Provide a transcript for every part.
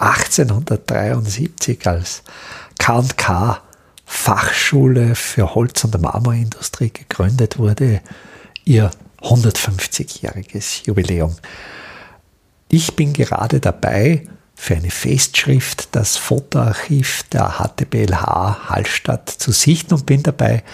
1873 als K&K Fachschule für Holz- und Marmorindustrie gegründet wurde, ihr 150-jähriges Jubiläum. Ich bin gerade dabei, für eine Festschrift das Fotoarchiv der HTBLH Hallstatt zu sichten und bin dabei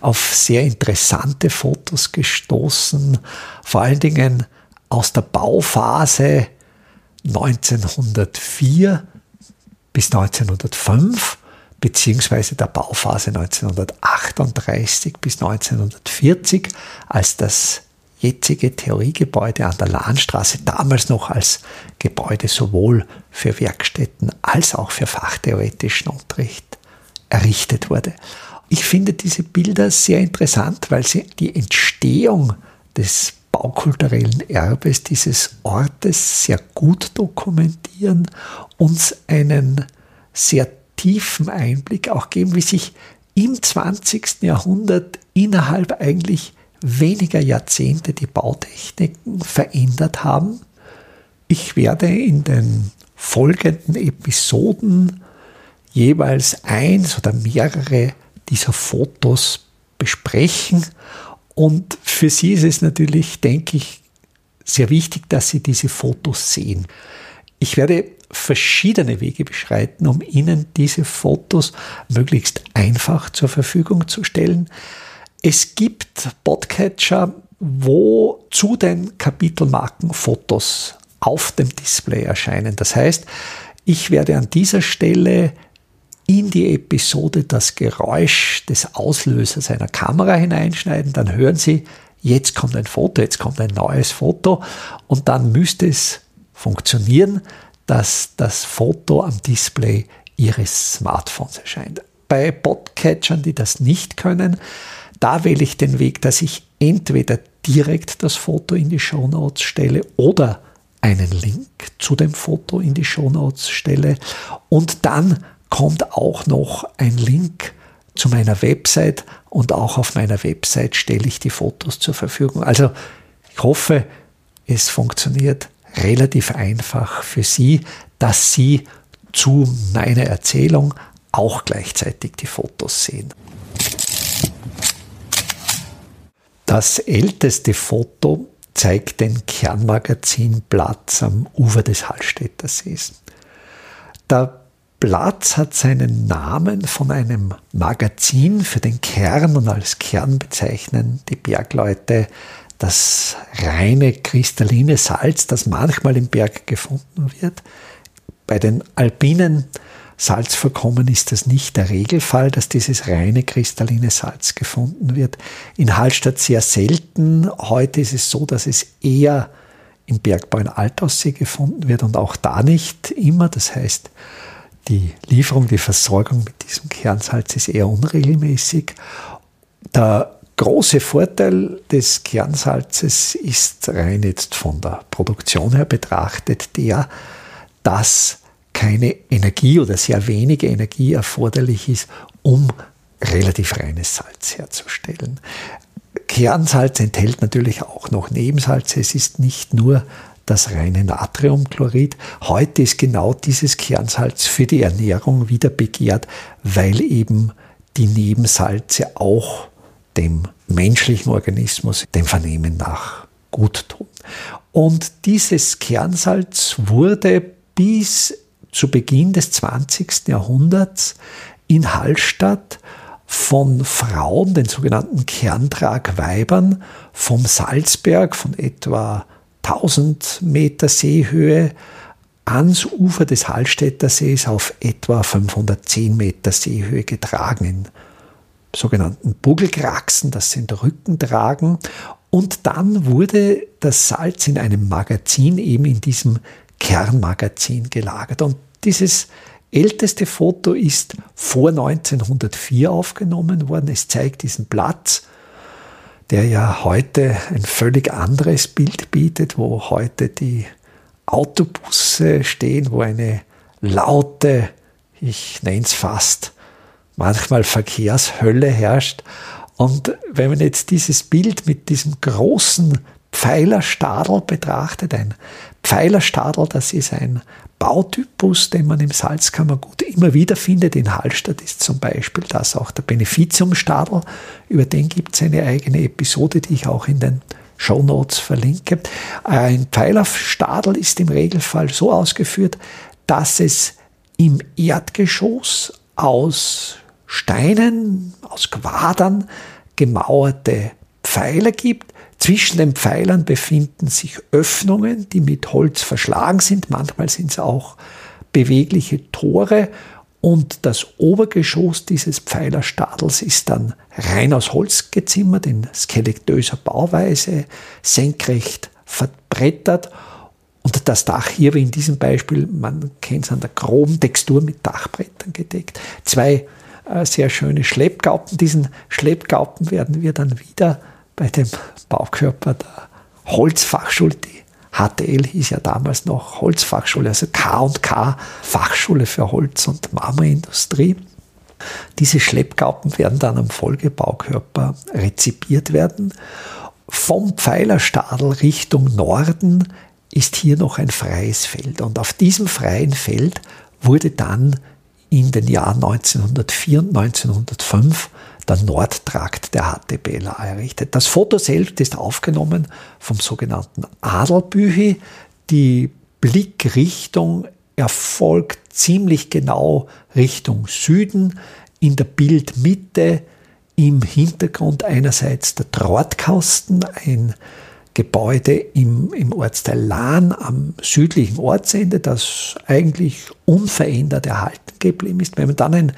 auf sehr interessante Fotos gestoßen, vor allen Dingen aus der Bauphase 1904 bis 1905 beziehungsweise der Bauphase 1938 bis 1940, als das jetzige Theoriegebäude an der Lahnstraße damals noch als Gebäude sowohl für Werkstätten als auch für fachtheoretischen Unterricht errichtet wurde. Ich finde diese Bilder sehr interessant, weil sie die Entstehung des baukulturellen Erbes dieses Ortes sehr gut dokumentieren, uns einen sehr tiefen Einblick auch geben, wie sich im 20. Jahrhundert innerhalb eigentlich weniger Jahrzehnte die Bautechniken verändert haben. Ich werde in den folgenden Episoden jeweils eins oder mehrere dieser Fotos besprechen. Und für Sie ist es natürlich, denke ich, sehr wichtig, dass Sie diese Fotos sehen. Ich werde verschiedene Wege beschreiten, um Ihnen diese Fotos möglichst einfach zur Verfügung zu stellen. Es gibt Podcatcher, wo zu den Kapitelmarken Fotos auf dem Display erscheinen. Das heißt, ich werde an dieser Stelle in die Episode das Geräusch des Auslösers einer Kamera hineinschneiden, dann hören Sie, jetzt kommt ein Foto, jetzt kommt ein neues Foto. Und dann müsste es funktionieren, dass das Foto am Display Ihres Smartphones erscheint. Bei Podcatchern, die das nicht können, da wähle ich den Weg, dass ich entweder direkt das Foto in die Show Notes stelle oder einen Link zu dem Foto in die Show Notes stelle. Und dann kommt auch noch ein Link zu meiner Website und auch auf meiner Website stelle ich die Fotos zur Verfügung. Also ich hoffe, es funktioniert relativ einfach für Sie, dass Sie zu meiner Erzählung auch gleichzeitig die Fotos sehen. Das älteste Foto zeigt den Kernmagazinplatz am Ufer des Hallstätter Sees. Der Platz hat seinen Namen von einem Magazin für den Kern und als Kern bezeichnen die Bergleute das reine kristalline Salz, das manchmal im Berg gefunden wird. Bei den alpinen Salzvorkommen ist das nicht der Regelfall, dass dieses reine kristalline Salz gefunden wird. In Hallstatt sehr selten. Heute ist es so, dass es eher im Bergbau in Altaussee gefunden wird und auch da nicht immer. Das heißt, die Lieferung, die Versorgung mit diesem Kernsalz ist eher unregelmäßig. Der große Vorteil des Kernsalzes ist rein jetzt von der Produktion her betrachtet der, dass keine Energie oder sehr wenige Energie erforderlich ist, um relativ reines Salz herzustellen. Kernsalz enthält natürlich auch noch Nebensalze. Es ist nicht nur das reine Natriumchlorid. Heute ist genau dieses Kernsalz für die Ernährung wieder begehrt, weil eben die Nebensalze auch dem menschlichen Organismus, dem Vernehmen nach, gut tun. Und dieses Kernsalz wurde bis zu Beginn des 20. Jahrhunderts in Hallstatt von Frauen, den sogenannten Kerntragweibern, vom Salzberg von etwa 1000 Meter Seehöhe ans Ufer des Hallstätter Sees auf etwa 510 Meter Seehöhe getragen in sogenannten Bugelkraxen, das sind Rückentragen. Und dann wurde das Salz in einem Magazin, eben in diesem Kernmagazin gelagert. Und dieses älteste Foto ist vor 1904 aufgenommen worden. Es zeigt diesen Platz, der ja heute ein völlig anderes Bild bietet, wo heute die Autobusse stehen, wo eine laute, ich nenne es fast, manchmal Verkehrshölle herrscht. Und wenn man jetzt dieses Bild mit diesem großen Pfeilerstadel betrachtet, ein Pfeilerstadel, das ist ein Bautypus, den man im Salzkammergut immer wieder findet. In Hallstatt ist zum Beispiel das auch der Beneficiumstadel. Über den gibt es eine eigene Episode, die ich auch in den Show Notes verlinke. Ein Pfeilerstadel ist im Regelfall so ausgeführt, dass es im Erdgeschoss aus Steinen, aus Quadern gemauerte Pfeiler gibt. Zwischen den Pfeilern befinden sich Öffnungen, die mit Holz verschlagen sind. Manchmal sind es auch bewegliche Tore. Und das Obergeschoss dieses Pfeilerstadels ist dann rein aus Holz gezimmert, in skelettöser Bauweise, senkrecht verbrettert. Und das Dach hier, wie in diesem Beispiel, man kennt es an der groben Textur mit Dachbrettern gedeckt. Zwei äh, sehr schöne Schleppgaupen. Diesen Schleppgaupen werden wir dann wieder bei dem Baukörper der Holzfachschule, die HTL hieß ja damals noch Holzfachschule, also K&K Fachschule für Holz- und Marmorindustrie. Diese Schleppgaupen werden dann am Folgebaukörper rezipiert werden. Vom Pfeilerstadel Richtung Norden ist hier noch ein freies Feld. Und auf diesem freien Feld wurde dann in den Jahren 1904 und 1905 der Nordtrakt der HTBLA errichtet. Das Foto selbst ist aufgenommen vom sogenannten Adelbüchi. Die Blickrichtung erfolgt ziemlich genau Richtung Süden. In der Bildmitte im Hintergrund einerseits der Drahtkasten, ein Gebäude im, im Ortsteil Lahn am südlichen Ortsende, das eigentlich unverändert erhalten geblieben ist. Wenn man dann ein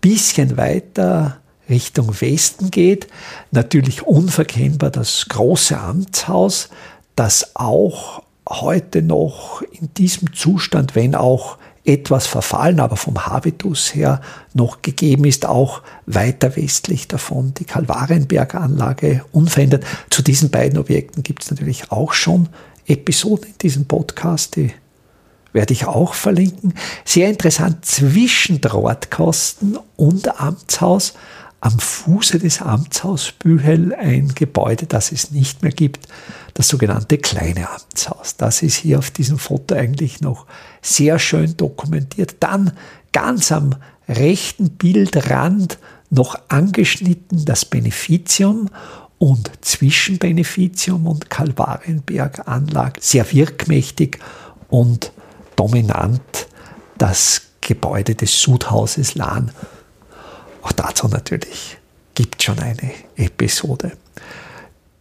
bisschen weiter Richtung Westen geht, natürlich unverkennbar das große Amtshaus, das auch heute noch in diesem Zustand, wenn auch etwas verfallen, aber vom Habitus her noch gegeben ist, auch weiter westlich davon die Kalvarienberganlage unverändert. Zu diesen beiden Objekten gibt es natürlich auch schon Episoden in diesem Podcast, die werde ich auch verlinken. Sehr interessant, zwischen Drahtkosten und Amtshaus, am Fuße des Amtshaus Bühel ein Gebäude, das es nicht mehr gibt, das sogenannte kleine Amtshaus. Das ist hier auf diesem Foto eigentlich noch sehr schön dokumentiert. Dann ganz am rechten Bildrand noch angeschnitten das Beneficium und zwischen Beneficium und Kalvarienberg Anlage sehr wirkmächtig und dominant das Gebäude des Sudhauses Lahn. Auch dazu natürlich gibt schon eine Episode.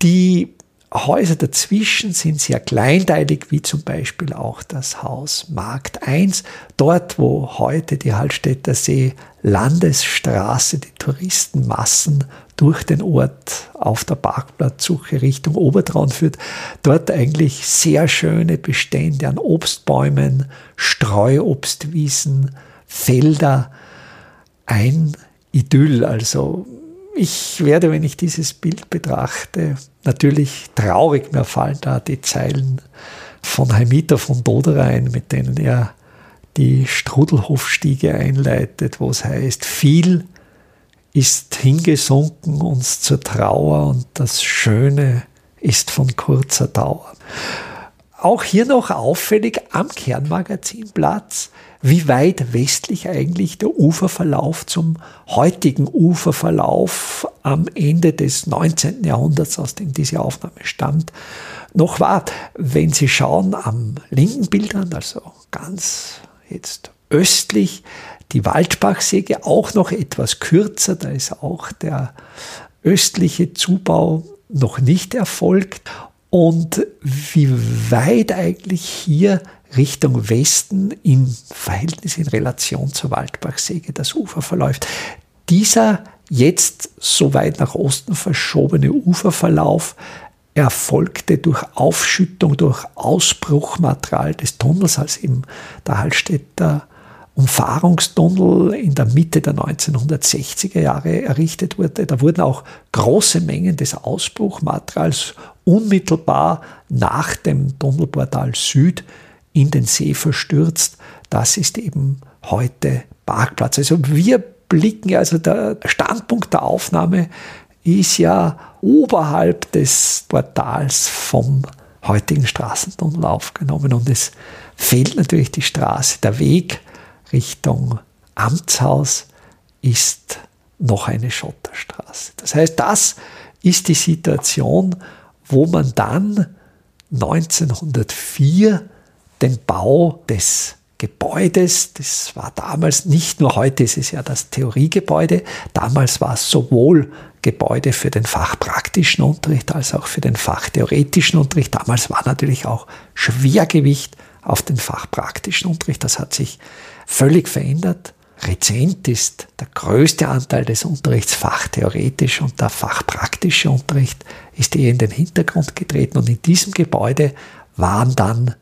Die Häuser dazwischen sind sehr kleinteilig, wie zum Beispiel auch das Haus Markt 1, dort wo heute die Hallstätter See Landesstraße die Touristenmassen durch den Ort auf der Parkplatzsuche Richtung Obertraun führt. Dort eigentlich sehr schöne Bestände an Obstbäumen, Streuobstwiesen, Felder, ein Idyll, also ich werde, wenn ich dieses Bild betrachte, natürlich traurig. Mir fallen da die Zeilen von Heimita von Doderein, mit denen er die Strudelhofstiege einleitet, wo es heißt, viel ist hingesunken uns zur Trauer und das Schöne ist von kurzer Dauer. Auch hier noch auffällig am Kernmagazinplatz wie weit westlich eigentlich der Uferverlauf zum heutigen Uferverlauf am Ende des 19. Jahrhunderts, aus dem diese Aufnahme stammt, noch war. Wenn Sie schauen am linken Bildern, also ganz jetzt östlich, die Waldbachsäge auch noch etwas kürzer, da ist auch der östliche Zubau noch nicht erfolgt. Und wie weit eigentlich hier Richtung Westen im Verhältnis in Relation zur Waldbachsäge das Ufer verläuft. Dieser jetzt so weit nach Osten verschobene Uferverlauf erfolgte durch Aufschüttung, durch Ausbruchmaterial des Tunnels, als eben der Hallstätter Umfahrungstunnel in der Mitte der 1960er Jahre errichtet wurde. Da wurden auch große Mengen des Ausbruchmaterials unmittelbar nach dem Tunnelportal Süd in den See verstürzt. Das ist eben heute Parkplatz. Also wir blicken, also der Standpunkt der Aufnahme ist ja oberhalb des Portals vom heutigen Straßentunnel aufgenommen und es fehlt natürlich die Straße. Der Weg Richtung Amtshaus ist noch eine Schotterstraße. Das heißt, das ist die Situation, wo man dann 1904 den Bau des Gebäudes, das war damals nicht nur heute ist es ja das Theoriegebäude, damals war es sowohl Gebäude für den fachpraktischen Unterricht als auch für den fachtheoretischen Unterricht. Damals war natürlich auch Schwergewicht auf den fachpraktischen Unterricht. Das hat sich völlig verändert. Rezent ist der größte Anteil des Unterrichts fachtheoretisch und der fachpraktische Unterricht ist eher in den Hintergrund getreten. Und in diesem Gebäude waren dann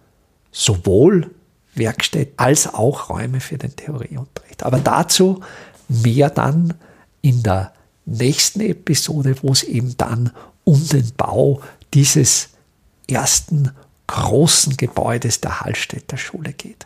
sowohl Werkstätten als auch Räume für den Theorieunterricht. Aber dazu mehr dann in der nächsten Episode, wo es eben dann um den Bau dieses ersten großen Gebäudes der Hallstätter Schule geht.